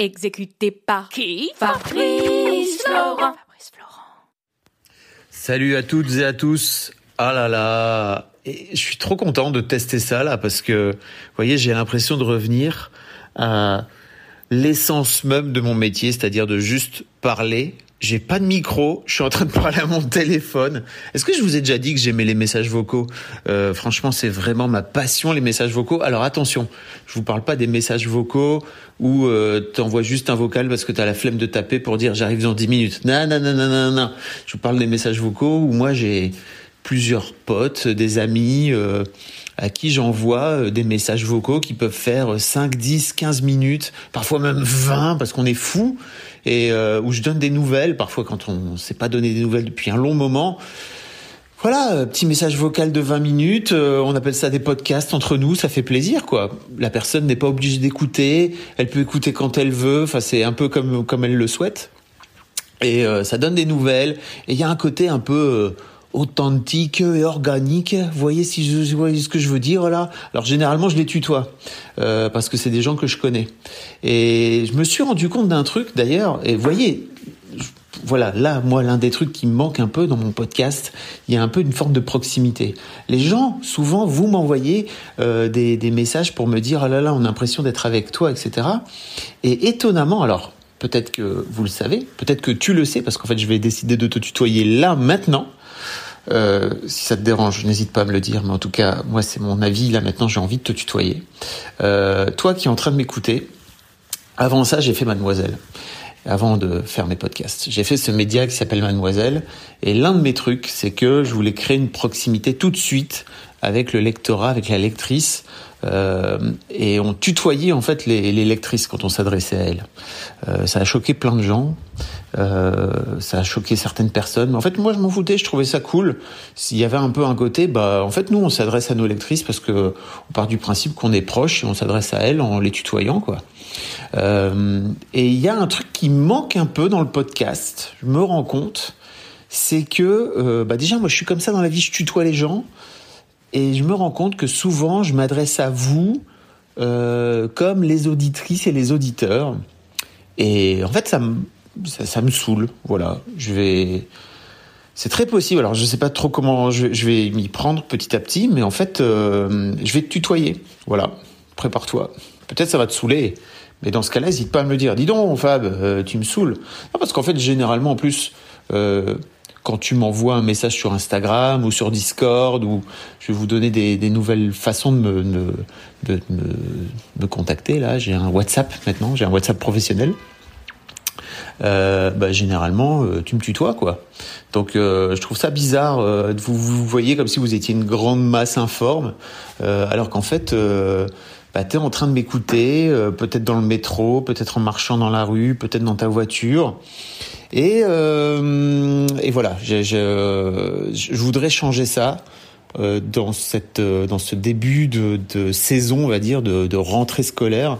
Exécuté par qui? Fabrice Florent. Salut à toutes et à tous. Ah là là, et je suis trop content de tester ça là parce que, vous voyez, j'ai l'impression de revenir à l'essence même de mon métier, c'est-à-dire de juste parler. J'ai pas de micro, je suis en train de parler à mon téléphone. Est-ce que je vous ai déjà dit que j'aimais les messages vocaux? Euh, Franchement, c'est vraiment ma passion les messages vocaux. Alors attention, je vous parle pas des messages vocaux où euh, t'envoies juste un vocal parce que t'as la flemme de taper pour dire j'arrive dans 10 minutes. Non, non, non, non, non, non. Je vous parle des messages vocaux où moi j'ai plusieurs potes, des amis euh, à qui j'envoie euh, des messages vocaux qui peuvent faire 5, 10, 15 minutes, parfois même 20 parce qu'on est fou et euh, où je donne des nouvelles parfois quand on s'est pas donné des nouvelles depuis un long moment. Voilà, euh, petit message vocal de 20 minutes, euh, on appelle ça des podcasts entre nous, ça fait plaisir quoi. La personne n'est pas obligée d'écouter, elle peut écouter quand elle veut, enfin c'est un peu comme comme elle le souhaite. Et ça donne des nouvelles et il y a un côté un peu authentique et organique. Vous voyez si je, vous voyez ce que je veux dire là? Alors généralement je les tutoie euh, parce que c'est des gens que je connais. Et je me suis rendu compte d'un truc d'ailleurs. Et vous voyez, voilà, là moi l'un des trucs qui me manque un peu dans mon podcast, il y a un peu une forme de proximité. Les gens souvent vous m'envoyez euh, des, des messages pour me dire ah là là on a l'impression d'être avec toi etc. Et étonnamment alors. Peut-être que vous le savez, peut-être que tu le sais, parce qu'en fait, je vais décider de te tutoyer là, maintenant. Euh, si ça te dérange, n'hésite pas à me le dire, mais en tout cas, moi, c'est mon avis. Là, maintenant, j'ai envie de te tutoyer. Euh, toi qui es en train de m'écouter, avant ça, j'ai fait Mademoiselle. Avant de faire mes podcasts, j'ai fait ce média qui s'appelle Mademoiselle. Et l'un de mes trucs, c'est que je voulais créer une proximité tout de suite avec le lectorat, avec la lectrice. Euh, et on tutoyait en fait les, les lectrices quand on s'adressait à elles. Euh, ça a choqué plein de gens, euh, ça a choqué certaines personnes. Mais en fait, moi, je m'en foutais, je trouvais ça cool. S'il y avait un peu un côté, bah, en fait, nous, on s'adresse à nos lectrices parce que on part du principe qu'on est proche et on s'adresse à elles en les tutoyant, quoi. Euh, et il y a un truc qui manque un peu dans le podcast. Je me rends compte, c'est que, bah, déjà, moi, je suis comme ça dans la vie, je tutoie les gens. Et je me rends compte que souvent, je m'adresse à vous euh, comme les auditrices et les auditeurs. Et en fait, ça me, ça, me saoule. Voilà. Je vais. C'est très possible. Alors, je sais pas trop comment je, vais m'y prendre petit à petit, mais en fait, euh, je vais te tutoyer. Voilà. Prépare-toi. Peut-être ça va te saouler. Mais dans ce cas-là, n'hésite pas à me le dire. Dis donc, Fab, euh, tu me saoules. Parce qu'en fait, généralement, en plus, quand tu m'envoies un message sur Instagram ou sur Discord, ou je vais vous donner des, nouvelles façons de me, de, de me, me contacter. Là, j'ai un WhatsApp maintenant, j'ai un WhatsApp professionnel. Euh, bah, généralement, euh, tu me tutoies, quoi. Donc, euh, je trouve ça bizarre. euh, de vous, vous voyez comme si vous étiez une grande masse informe, euh, alors qu'en fait, bah, tu es en train de m'écouter, peut-être dans le métro, peut-être en marchant dans la rue, peut-être dans ta voiture. Et, euh, et voilà, je, je, je voudrais changer ça euh, dans, cette, euh, dans ce début de, de saison, on va dire, de, de rentrée scolaire.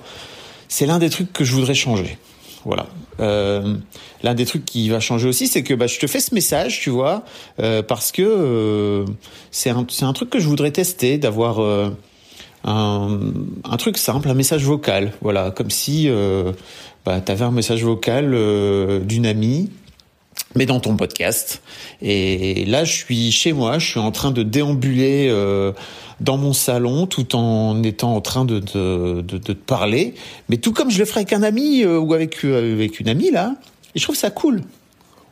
C'est l'un des trucs que je voudrais changer. Voilà. Euh, L'un des trucs qui va changer aussi, c'est que bah, je te fais ce message, tu vois, euh, parce que euh, c'est un, un truc que je voudrais tester, d'avoir un, un truc simple, un message vocal. Voilà, comme si euh, bah, tu un message vocal euh, d'une amie mais dans ton podcast. Et là, je suis chez moi, je suis en train de déambuler euh, dans mon salon tout en étant en train de, de, de, de te parler, mais tout comme je le ferais avec un ami euh, ou avec, euh, avec une amie, là. Et je trouve ça cool.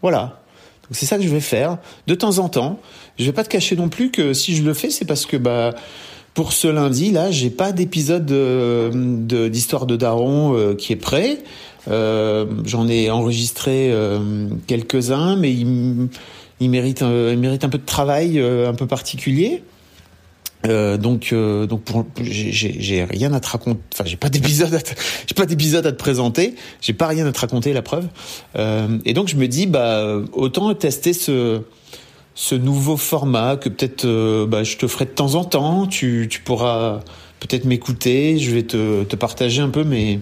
Voilà. Donc c'est ça que je vais faire de temps en temps. Je vais pas te cacher non plus que si je le fais, c'est parce que bah pour ce lundi là, j'ai pas d'épisode de- d'histoire de, Daron euh, qui est prêt. Euh, J'en ai enregistré euh, quelques-uns, mais il, il mérite, un peu de travail un peu particulier. Donc, donc j'ai rien à te raconter. Enfin, j'ai pas d'épisode, j'ai pas d'épisode à te présenter. J'ai pas rien à te raconter, la preuve. Et donc je me dis, bah, autant tester ce ce nouveau format que peut-être, euh, bah, je te ferai de temps en temps. Tu, tu pourras peut-être m'écouter. Je vais te, te partager un peu mes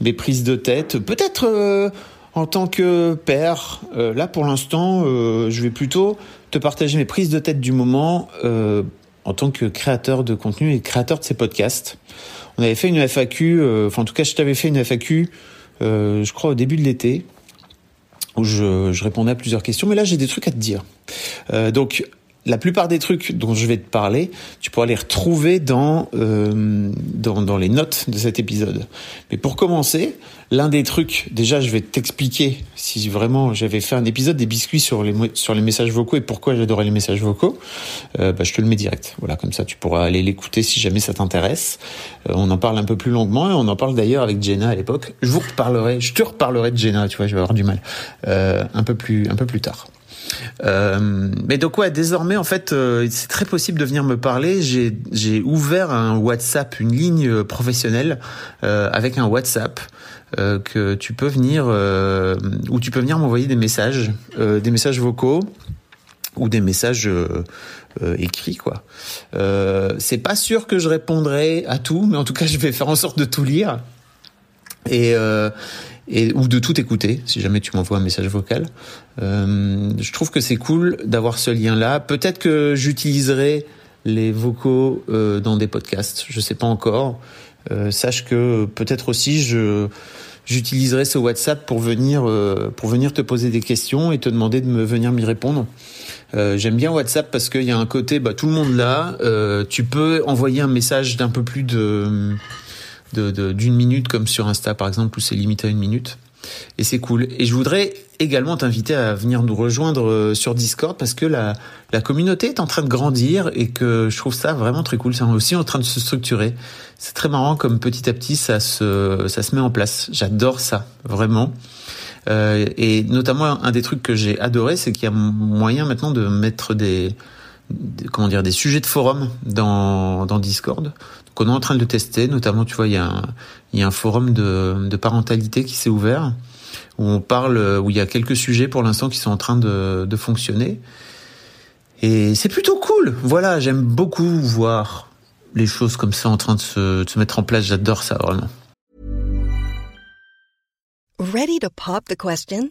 mes prises de tête. Peut-être euh, en tant que père. là, pour l'instant, je vais plutôt te partager mes prises de tête du moment en tant que créateur de contenu et créateur de ces podcasts. On avait fait une FAQ, euh, enfin en tout cas je t'avais fait une FAQ, euh, je crois au début de l'été, où je, répondais à plusieurs questions, mais là j'ai des trucs à te dire. Euh, donc la plupart des trucs dont je vais te parler, tu pourras les retrouver dans, euh, dans, dans, les notes de cet épisode. Mais pour commencer, l'un des trucs, déjà je vais t'expliquer si vraiment j'avais fait un épisode des biscuits sur les, sur les messages vocaux et pourquoi j'adorais les messages vocaux, euh, bah, je te le mets direct. Voilà, comme ça tu pourras aller l'écouter si jamais ça t'intéresse. Euh, on en parle un peu plus longuement et on en parle d'ailleurs avec Jenna à l'époque. Je vous reparlerai, je te reparlerai de Jenna, tu vois, je vais avoir du mal, euh, un peu plus, un peu plus tard. Euh, mais donc ouais, désormais en fait, euh, c'est très possible de venir me parler. J'ai ouvert un WhatsApp, une ligne euh, professionnelle euh, avec un WhatsApp euh, que tu peux venir où tu peux venir m'envoyer des messages, des messages vocaux ou des messages écrits quoi. c'est pas sûr que je répondrai à tout, mais en tout cas je vais faire en sorte de tout lire. Et, et ou de tout écouter si jamais tu m'envoies un message vocal. Euh, je trouve que c'est cool d'avoir ce lien-là. Peut-être que j'utiliserai les vocaux euh, dans des podcasts. Je sais pas encore. Euh, sache que peut-être aussi je j'utiliserai ce WhatsApp pour venir euh, pour venir te poser des questions et te demander de me venir m'y répondre. Euh, J'aime bien WhatsApp parce qu'il y a un côté, bah, tout le monde là. Euh, tu peux envoyer un message d'un peu plus de d'une minute comme sur Insta par exemple où c'est limité à une minute. Et c'est cool. Et je voudrais également t'inviter à venir nous rejoindre euh, sur Discord parce que la, la communauté est en train de grandir et que je trouve ça vraiment très cool. C'est aussi en train de se structurer. C'est très marrant comme petit à petit ça se, ça se met en place. J'adore ça, vraiment. Euh, et notamment un des trucs que j'ai adoré, c'est qu'il y a moyen maintenant de mettre des, comment dire des sujets de forum dans, Discord qu'on est en train de tester. Notamment, tu vois, il y a un, forum de, parentalité qui s'est ouvert où on parle, où il y a quelques sujets pour l'instant qui sont en train de, de fonctionner. Et c'est plutôt cool. Voilà, j'aime beaucoup voir les choses comme ça en train de se, de se mettre en place. J'adore ça vraiment. Ready to pop the question?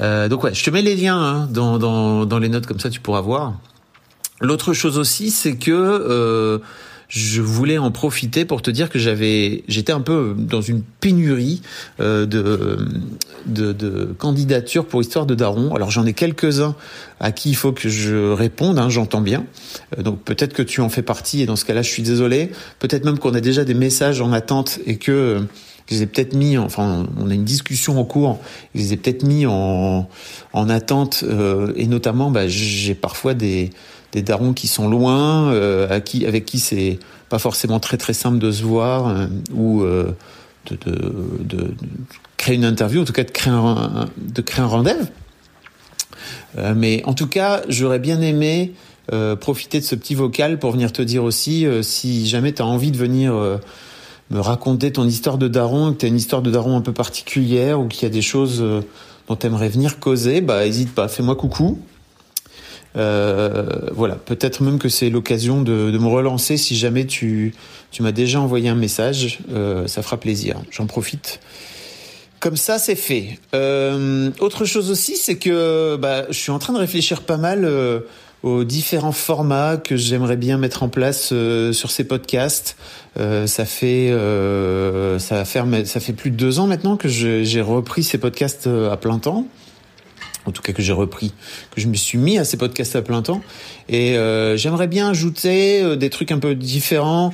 Euh, donc ouais, je te mets les liens hein, dans, dans, dans les notes, comme ça tu pourras voir. L'autre chose aussi, c'est que euh, je voulais en profiter pour te dire que j'avais, j'étais un peu dans une pénurie euh, de, de, de candidatures pour Histoire de Daron. Alors j'en ai quelques-uns à qui il faut que je réponde, hein, j'entends bien. Euh, donc peut-être que tu en fais partie et dans ce cas-là, je suis désolé. Peut-être même qu'on a déjà des messages en attente et que je les ai peut-être mis, enfin, on a une discussion en cours, je les ai peut-être mis en, en attente, euh, et notamment, bah, j'ai parfois des, des darons qui sont loin, euh, à qui, avec qui c'est pas forcément très très simple de se voir euh, ou euh, de, de, de, créer une interview, en tout cas de créer un, de créer un rendez-vous. Euh, mais en tout cas, j'aurais bien aimé euh, profiter de ce petit vocal pour venir te dire aussi si jamais tu as envie de venir me raconter ton histoire de daron, que tu as une histoire de daron un peu particulière ou qu'il y a des choses dont tu aimerais venir causer, bah hésite pas, fais-moi coucou. Euh, voilà, peut-être même que c'est l'occasion de, de, me relancer si jamais tu, tu m'as déjà envoyé un message, euh, ça fera plaisir. J'en profite. Comme ça, c'est fait. Euh, autre chose aussi, c'est que bah, je suis en train de réfléchir pas mal euh, aux différents formats que j'aimerais bien mettre en place euh, sur ces podcasts. Euh, ça fait euh, ça va faire ça fait plus de deux ans maintenant que j'ai repris ces podcasts à plein temps en tout cas que j'ai repris, que je me suis mis à ces podcasts à plein temps. Et euh, j'aimerais bien ajouter euh, des trucs un peu différents.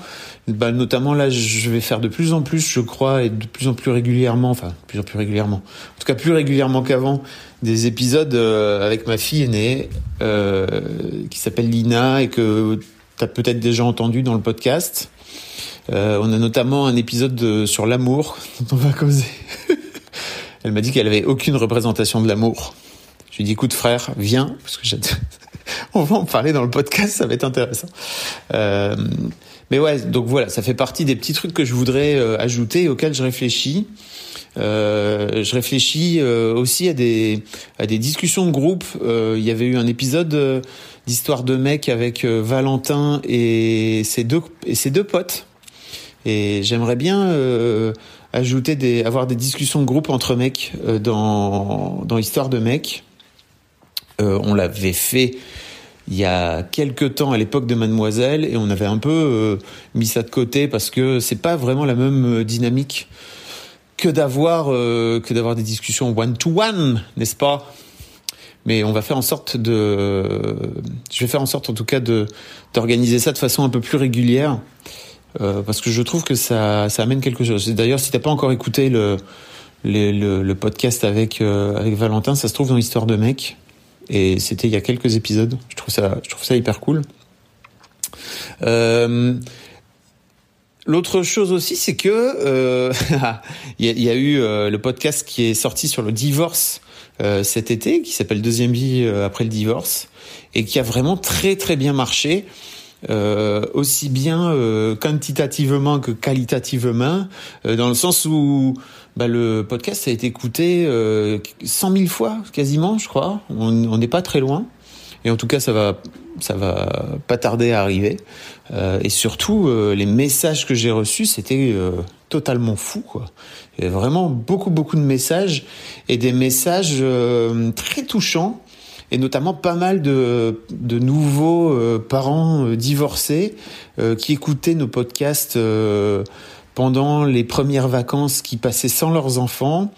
Bah, notamment là, je vais faire de plus en plus, je crois, et de plus en plus régulièrement, enfin, de plus en plus régulièrement, en tout cas plus régulièrement qu'avant, des épisodes euh, avec ma fille aînée, euh, qui s'appelle Lina, et que tu as peut-être déjà entendu dans le podcast. Euh, on a notamment un épisode de, sur l'amour dont on va causer. Elle m'a dit qu'elle avait aucune représentation de l'amour. Lui dit, écoute frère, viens, parce que on va en parler dans le podcast, ça va être intéressant. Euh, mais ouais, donc voilà, ça fait partie des petits trucs que je voudrais euh, ajouter auxquels je réfléchis. Euh, je réfléchis euh, aussi à des à des discussions de groupe. Il y avait eu un épisode d'histoire de mec avec Valentin et ses deux et ses deux potes. Et j'aimerais bien ajouter des avoir des discussions de groupe entre mecs dans dans histoire de mec. On l'avait fait il y a quelques temps à l'époque de Mademoiselle et on avait un peu euh, mis ça de côté parce que c'est pas vraiment la même dynamique que d'avoir euh, des discussions one to one, n'est-ce pas? Mais on va faire en sorte de je vais faire en sorte en tout cas d'organiser ça de façon un peu plus régulière euh, parce que je trouve que ça ça amène quelque chose. D'ailleurs, si t'as pas encore écouté le le, podcast avec euh, avec Valentin, ça se trouve dans l'histoire de mec et c'était il y a quelques épisodes. Je trouve ça, je trouve ça hyper cool. Euh, L'autre chose aussi, c'est que euh, y, a, eu euh, le podcast qui est sorti sur le divorce cet été, qui s'appelle Deuxième vie après le divorce, et qui a vraiment très très bien marché. Aussi bien quantitativement que qualitativement, dans le sens où bah, le podcast a été écouté euh, 100 000 fois quasiment, je crois. On n'est pas très loin. Et en tout cas, ça va, ça va pas tarder à arriver. Euh, et surtout, euh, les messages que j'ai reçus, c'était euh, totalement fou. Quoi. Il y avait vraiment beaucoup, beaucoup de messages et des messages euh, très touchants. Et notamment pas mal de, de nouveaux euh, parents divorcés qui écoutaient nos podcasts pendant les premières vacances qui passaient sans leurs enfants.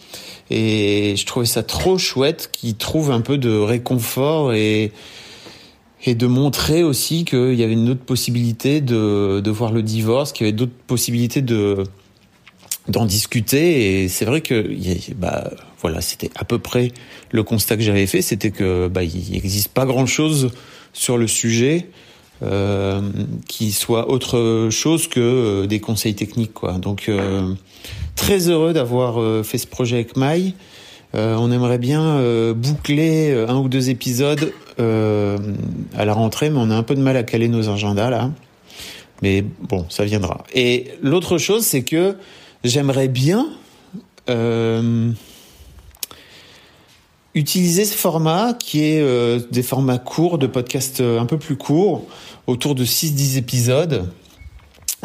Et je trouvais ça trop chouette qu'ils trouvent un peu de réconfort et, de montrer aussi qu'il y avait une autre possibilité de, de voir le divorce, qu'il y avait d'autres possibilités de d'en discuter et c'est vrai que bah voilà c'était à peu près le constat que j'avais fait c'était que bah il n'existe pas grand chose sur le sujet qui soit autre chose que euh, des conseils techniques quoi. Donc euh, très heureux d'avoir euh, fait ce projet avec Maï. Euh, on aimerait bien euh, boucler un ou deux épisodes à la rentrée, mais on a un peu de mal à caler nos agendas là. Mais bon, ça viendra. Et l'autre chose, c'est que j'aimerais bien utiliser ce format qui est euh, des formats courts, de podcasts un peu plus courts, autour de 6-10 épisodes,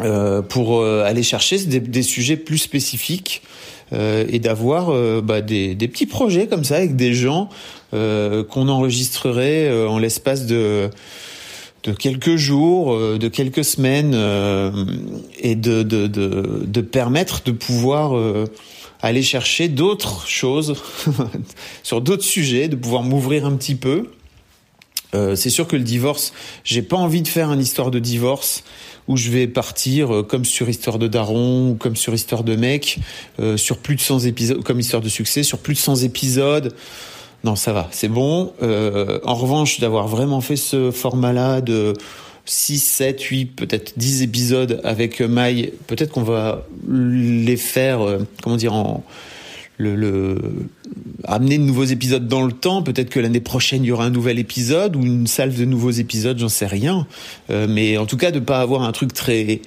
euh, pour euh, aller chercher des, des, sujets plus spécifiques et d'avoir bah, des, des, petits projets comme ça avec des gens qu'on enregistrerait en l'espace de de quelques jours, de quelques semaines, et de, de, de, de, permettre de pouvoir aller chercher d'autres choses sur d'autres sujets, de pouvoir m'ouvrir un petit peu. Euh, c'est sûr que le divorce, j'ai pas envie de faire une histoire de divorce où je vais partir euh, comme sur histoire de daron ou comme sur histoire de mec euh, sur plus de 100 épisodes, comme histoire de succès sur plus de 100 épisodes. Non, ça va, c'est bon. Euh, en revanche, d'avoir vraiment fait ce format-là de 6, 7, 8, peut-être 10 épisodes avec Maï. Peut-être qu'on va les faire, euh, comment dire, amener de nouveaux épisodes dans le temps. Peut-être que l'année prochaine il y aura un nouvel épisode ou une salve de nouveaux épisodes, j'en sais rien. Euh, mais en tout cas de pas avoir un truc très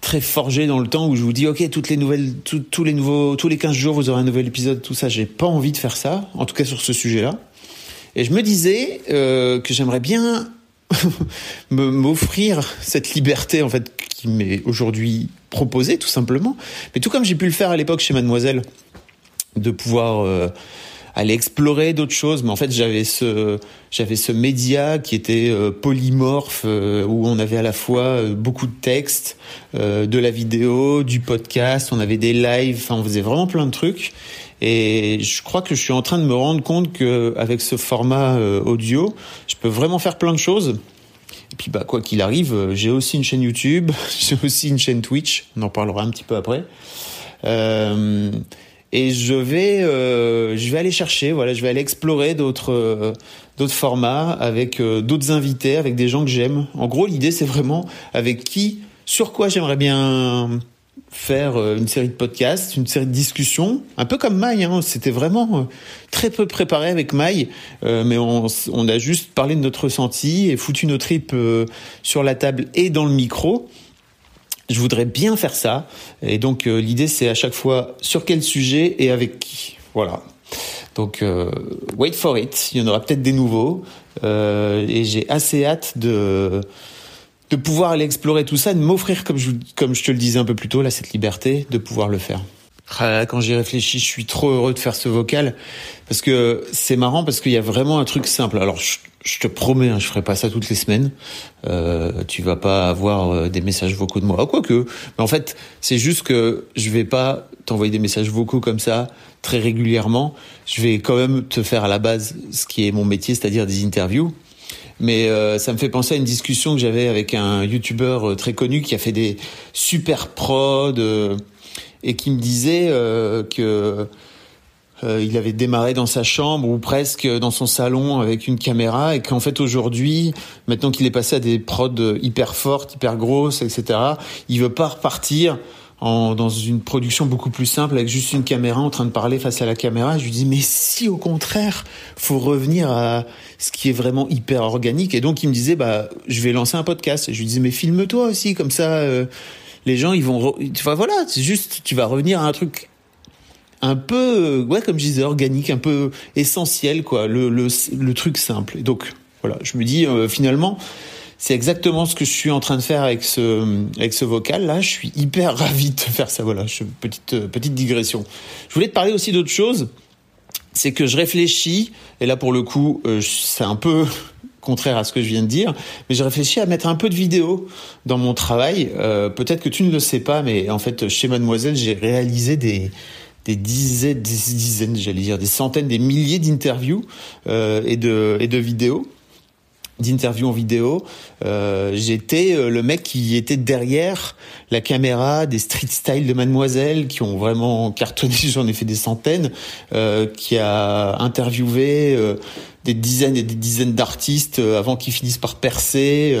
très forgé dans le temps où je vous dis ok toutes les nouvelles tous les nouveaux tous les 15 jours vous aurez un nouvel épisode tout ça j'ai pas envie de faire ça en tout cas sur ce sujet là Et je me disais euh, que j'aimerais bien m'offrir cette liberté en fait qui m'est aujourd'hui proposée tout simplement. Mais tout comme j'ai pu le faire à l'époque chez Mademoiselle, de pouvoir euh, aller explorer d'autres choses. Mais en fait, j'avais ce j'avais ce média qui était euh, polymorphe euh, où on avait à la fois beaucoup de textes, de la vidéo, du podcast, on avait des lives, enfin on faisait vraiment plein de trucs. Et je crois que je suis en train de me rendre compte que avec ce format euh, audio, je peux vraiment faire plein de choses. Et puis bah quoi qu'il arrive, euh, j'ai aussi une chaîne YouTube, j'ai aussi une chaîne Twitch. On en parlera un petit peu après. Euh, et je vais, euh, je vais aller chercher, voilà, je vais aller explorer d'autres, euh, d'autres formats avec d'autres invités, avec des gens que j'aime. En gros, l'idée c'est vraiment avec qui, sur quoi j'aimerais bien faire euh, une série de podcasts, une série de discussions, un peu comme Maï. Hein, C'était vraiment euh, très peu préparé avec Maï, euh, mais on, on, a juste parlé de notre ressenti et foutu nos tripes sur la table et dans le micro. Je voudrais bien faire ça, et donc l'idée c'est à chaque fois sur quel sujet et avec qui. Voilà. Donc wait for it, il y en aura peut-être des nouveaux, et j'ai assez hâte de de pouvoir aller explorer tout ça, de m'offrir, comme je, comme je te le disais un peu plus tôt, là, cette liberté de pouvoir le faire. Ah, quand j'y réfléchis, je suis trop heureux de faire ce vocal parce que c'est marrant parce qu'il y a vraiment un truc simple. Alors je, te promets, hein, je ferai pas ça toutes les semaines. Euh, tu vas pas avoir euh, des messages vocaux de moi, quoique. Mais en fait, c'est juste que je vais pas t'envoyer des messages vocaux comme ça très régulièrement. Je vais quand même te faire à la base ce qui est mon métier, c'est-à-dire des interviews. Mais euh, ça me fait penser à une discussion que j'avais avec un youtubeur euh, très connu qui a fait des super prods euh, et qui me disait que il avait démarré dans sa chambre ou presque dans son salon avec une caméra et qu'en fait aujourd'hui, maintenant qu'il est passé à des prods hyper fortes, hyper grosses, etc., il veut pas repartir dans une production beaucoup plus simple avec juste une caméra en train de parler face à la caméra. Je lui dis mais si au contraire, faut revenir à ce qui est vraiment hyper organique. Et donc il me disait bah je vais lancer un podcast. Et je lui disais mais filme-toi aussi comme ça. Euh, les gens ils vont enfin voilà c'est juste tu vas revenir à un truc un peu euh, ouais comme je disais organique un peu essentiel quoi le le, le truc simple et donc voilà je me dis euh, finalement c'est exactement ce que je suis en train de faire avec ce avec ce vocal là. Je suis hyper ravi de faire ça. Voilà, je, petite petite digression. Je voulais te parler aussi d'autre chose. C'est que je réfléchis et là pour le coup, euh, c'est un peu contraire à ce que je viens de dire, mais je réfléchis à mettre un peu de vidéo dans mon travail. Euh, peut-être que tu ne le sais pas, mais en fait chez Mademoiselle, j'ai réalisé des des dizaines, des dizaines, j'allais dire des centaines, des milliers d'interviews euh, et de et de vidéos d'interviews en vidéo, euh, j'étais euh, le mec qui était derrière la caméra des street style de Mademoiselle qui ont vraiment cartonné, j'en ai fait des centaines, euh, qui a interviewé euh, des dizaines et des dizaines d'artistes euh, avant qu'ils finissent par percer.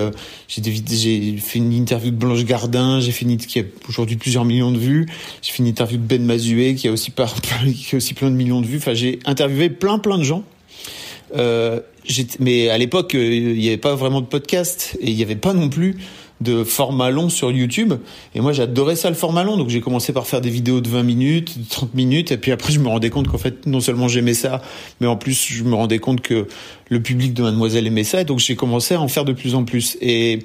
j'ai, j'ai fait une interview de Blanche Gardin, j'ai fait une qui a aujourd'hui plusieurs millions de vues. J'ai fait une interview de Ben Mazué qui a aussi par, qui a aussi plein de millions de vues. Enfin, j'ai interviewé plein plein de gens. Euh, mais à l'époque, euh, il n'y avait pas vraiment de podcast et il n'y avait pas non plus de format long sur YouTube. Et moi, j'adorais ça, le format long. Donc, j'ai commencé par faire des vidéos de 20 minutes, de 30 minutes. Et puis après, je me rendais compte qu'en fait, non seulement j'aimais ça, mais en plus, je me rendais compte que le public de Mademoiselle aimait ça. Et donc, j'ai commencé à en faire de plus en plus. Et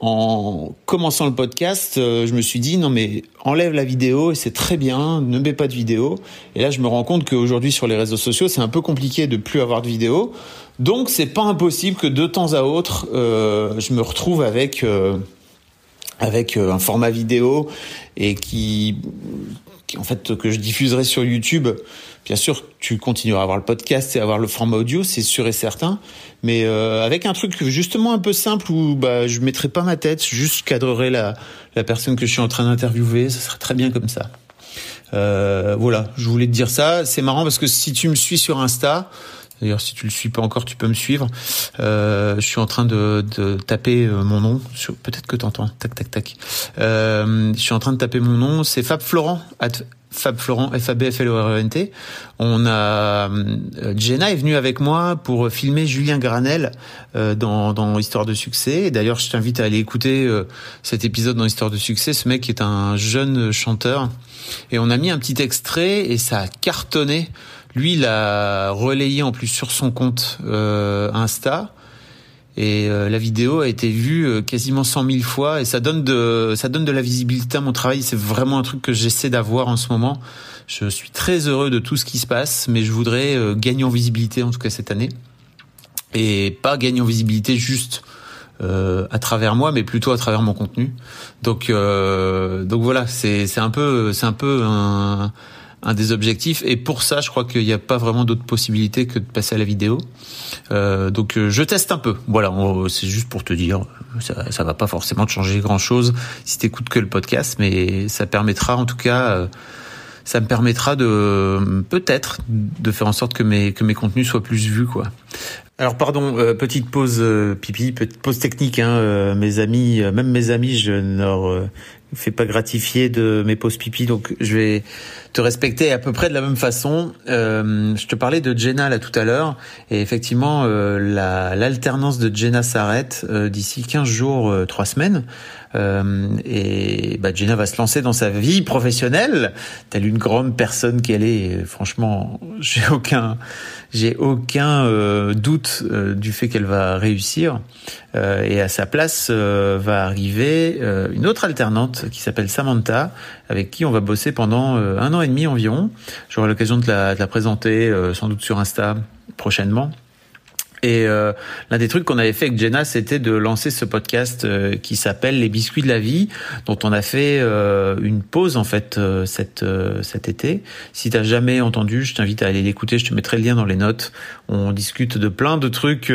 en commençant le podcast, euh, je me suis dit non mais enlève la vidéo et c'est très bien, ne mets pas de vidéo. Et là, je me rends compte qu'aujourd'hui sur les réseaux sociaux, c'est un peu compliqué de plus avoir de vidéo. Donc, c'est pas impossible que de temps à autre, euh, je me retrouve avec euh, avec un format vidéo et qui en fait que je diffuserai sur YouTube Bien sûr, tu continueras à avoir le podcast et à avoir le format audio, c'est sûr et certain, mais euh, avec un truc justement un peu simple où bah je mettrai pas ma tête, juste cadrerai la la personne que je suis en train d'interviewer, ça serait très bien comme ça. Euh, voilà, je voulais te dire ça. C'est marrant parce que si tu me suis sur Insta, D'ailleurs, si tu le suis pas encore, tu peux me suivre. Euh, je suis en train de, de taper euh, mon nom. Peut-être que t'entends. Tac, tac, tac. Euh, je suis en train de taper mon nom. C'est Fab Florent. Fab Florent, f a b f l o r e n t On a euh, Jenna est venue avec moi pour filmer Julien Granel euh, dans, dans Histoire de succès. D'ailleurs, je t'invite à aller écouter euh, cet épisode dans Histoire de succès. Ce mec est un jeune chanteur et on a mis un petit extrait et ça a cartonné lui, il a relayé en plus sur son compte Insta. Et la vidéo a été vue quasiment 100 000 fois et ça donne de ça donne de la visibilité à mon travail. C'est vraiment un truc que j'essaie d'avoir en ce moment. Je suis très heureux de tout ce qui se passe, mais je voudrais gagner en visibilité en tout cas cette année et pas gagner en visibilité juste euh, à travers moi, mais plutôt à travers mon contenu. Donc, euh, donc voilà, c'est c'est un peu c'est un peu un, un des objectifs. Et pour ça, je crois qu'il n'y a pas vraiment d'autre possibilité que de passer à la vidéo. Euh, donc euh, je teste un peu. Voilà, c'est juste pour te dire, ça, ça va pas forcément changer grand chose si t'écoutes que le podcast, mais ça permettra en tout cas. Euh, ça me permettra de peut-être de faire en sorte que mes que mes contenus soient plus vus quoi. Alors pardon, euh, petite pause euh, pipi, petite pause technique. Hein, euh, mes amis, même mes amis, je ne leur fais pas gratifier de mes pauses pipi, donc je vais te respecter à peu près de la même façon. je te parlais de Jenna là tout à l'heure, et effectivement, l'alternance de Jenna s'arrête d'ici 15 jours, 3 semaines. Euh, et bah, Jenna va se lancer dans sa vie professionnelle, telle une grande personne qu'elle est. franchement, j'ai aucun, j'ai aucun euh, doute euh, du fait qu'elle va réussir. Et à sa place va arriver une autre alternante qui s'appelle Samantha, avec qui on va bosser pendant un an et demi environ. J'aurai l'occasion de la, présenter sans doute sur Insta prochainement. Et euh, l'un des trucs qu'on avait fait avec Jenna, c'était de lancer ce podcast euh, qui s'appelle Les biscuits de la vie, dont on a fait euh, une pause en fait cet été. Si t'as jamais entendu, je t'invite à aller l'écouter. Je te mettrai le lien dans les notes. On discute de plein de trucs,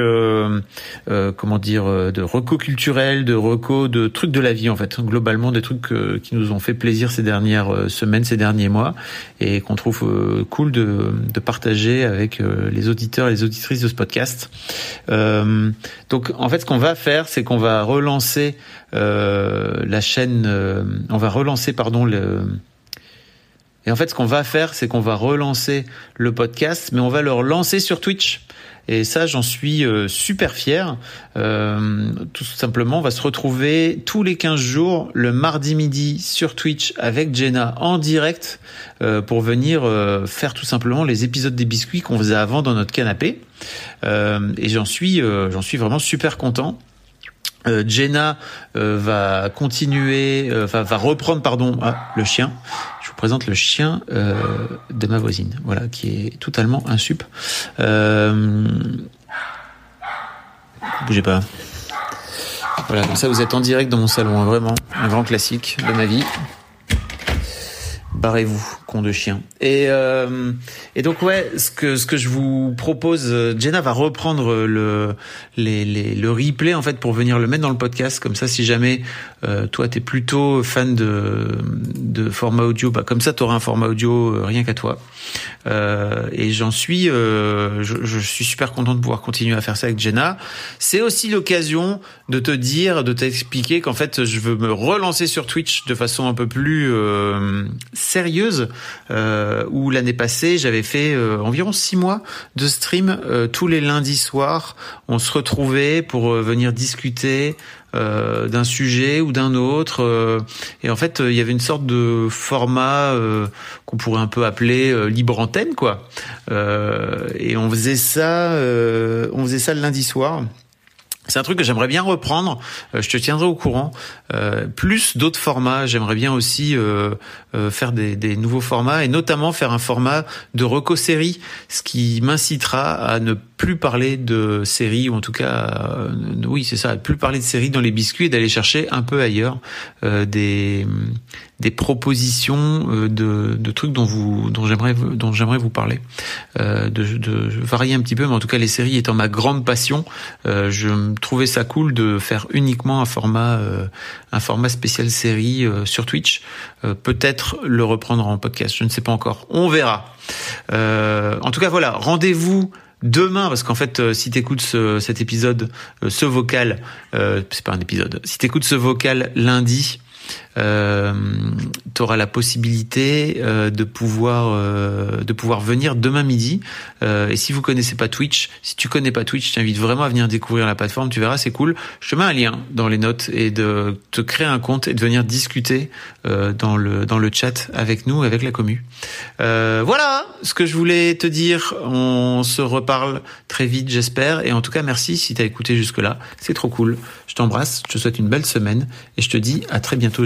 comment dire, de recos culturels, de recos, de trucs de la vie en fait. Globalement, des trucs qui nous ont fait plaisir ces dernières semaines, ces derniers mois, et qu'on trouve cool de, de partager avec les auditeurs et les auditrices de ce podcast. Euh, donc en fait, ce qu'on va faire, c'est qu'on va relancer euh, la chaîne, euh, on va relancer pardon le et en fait, ce qu'on va faire, c'est qu'on va relancer le podcast, mais on va le relancer sur Twitch. Et ça, j'en suis euh, super fier. Euh, tout simplement, on va se retrouver tous les 15 jours, le mardi midi sur Twitch avec Jenna en direct euh, pour venir faire tout simplement les épisodes des biscuits qu'on faisait avant dans notre canapé. et j'en suis, j'en suis vraiment super content. Euh, Jenna va continuer, va reprendre pardon ah, le chien présente le chien euh, de ma voisine, voilà, qui est totalement insup. Euh... Bougez pas. Voilà, comme ça vous êtes en direct dans mon salon, hein, vraiment, un grand classique de ma vie. Barrez-vous, de chien. Et, euh, et donc ouais, ce que je vous propose, euh, Jenna va reprendre le le replay en fait pour venir le mettre dans le podcast. Comme ça, si jamais euh, toi t'es plutôt fan de de format audio, bah comme ça t'auras un format audio euh, rien qu'à toi. Euh, et j'en suis, euh, je, je, suis super content de pouvoir continuer à faire ça avec Jenna. C'est aussi l'occasion de te dire, de t'expliquer qu'en fait je veux me relancer sur Twitch de façon un peu plus sérieuse, euh, où l'année passée j'avais fait environ six mois de stream tous les lundis soirs. On se retrouvait pour venir discuter euh, d'un sujet ou d'un autre. et en fait, il y avait une sorte de format qu'on pourrait un peu appeler libre antenne, quoi. et on faisait ça, on faisait ça le lundi soir. C'est un truc que j'aimerais bien reprendre. Euh, je te tiendrai au courant. Euh, plus d'autres formats. J'aimerais bien aussi euh, faire des, des, nouveaux formats et notamment faire un format de reco-série, ce qui m'incitera à ne plus parler de séries ou en tout cas, oui, c'est ça, plus parler de séries dans les biscuits et d'aller chercher un peu ailleurs des des propositions euh, de, de trucs dont vous dont j'aimerais dont j'aimerais vous parler. Euh, de, de, varier un petit peu mais en tout cas les séries étant ma grande passion euh, je trouvais ça cool de faire uniquement un format un format spécial série sur Twitch. Peut-être le reprendre en podcast je ne sais pas encore. On verra. En tout cas voilà rendez-vous demain, parce qu'en fait, si t'écoutes ce, cet épisode, ce vocal, euh, c'est pas un épisode, si t'écoutes ce vocal lundi, euh, tu auras la possibilité euh, de pouvoir euh, de pouvoir venir demain midi. Euh, et si vous connaissez pas Twitch, si tu connais pas Twitch, je t'invite vraiment à venir découvrir la plateforme. Tu verras, c'est cool. Je te mets un lien dans les notes et de te créer un compte et de venir discuter euh, dans le dans le chat avec nous, avec la commu. Euh, voilà ce que je voulais te dire. On se reparle très vite, j'espère. Et en tout cas, merci si tu as écouté jusque-là. C'est trop cool. Je t'embrasse, je te souhaite une belle semaine et je te dis à très bientôt,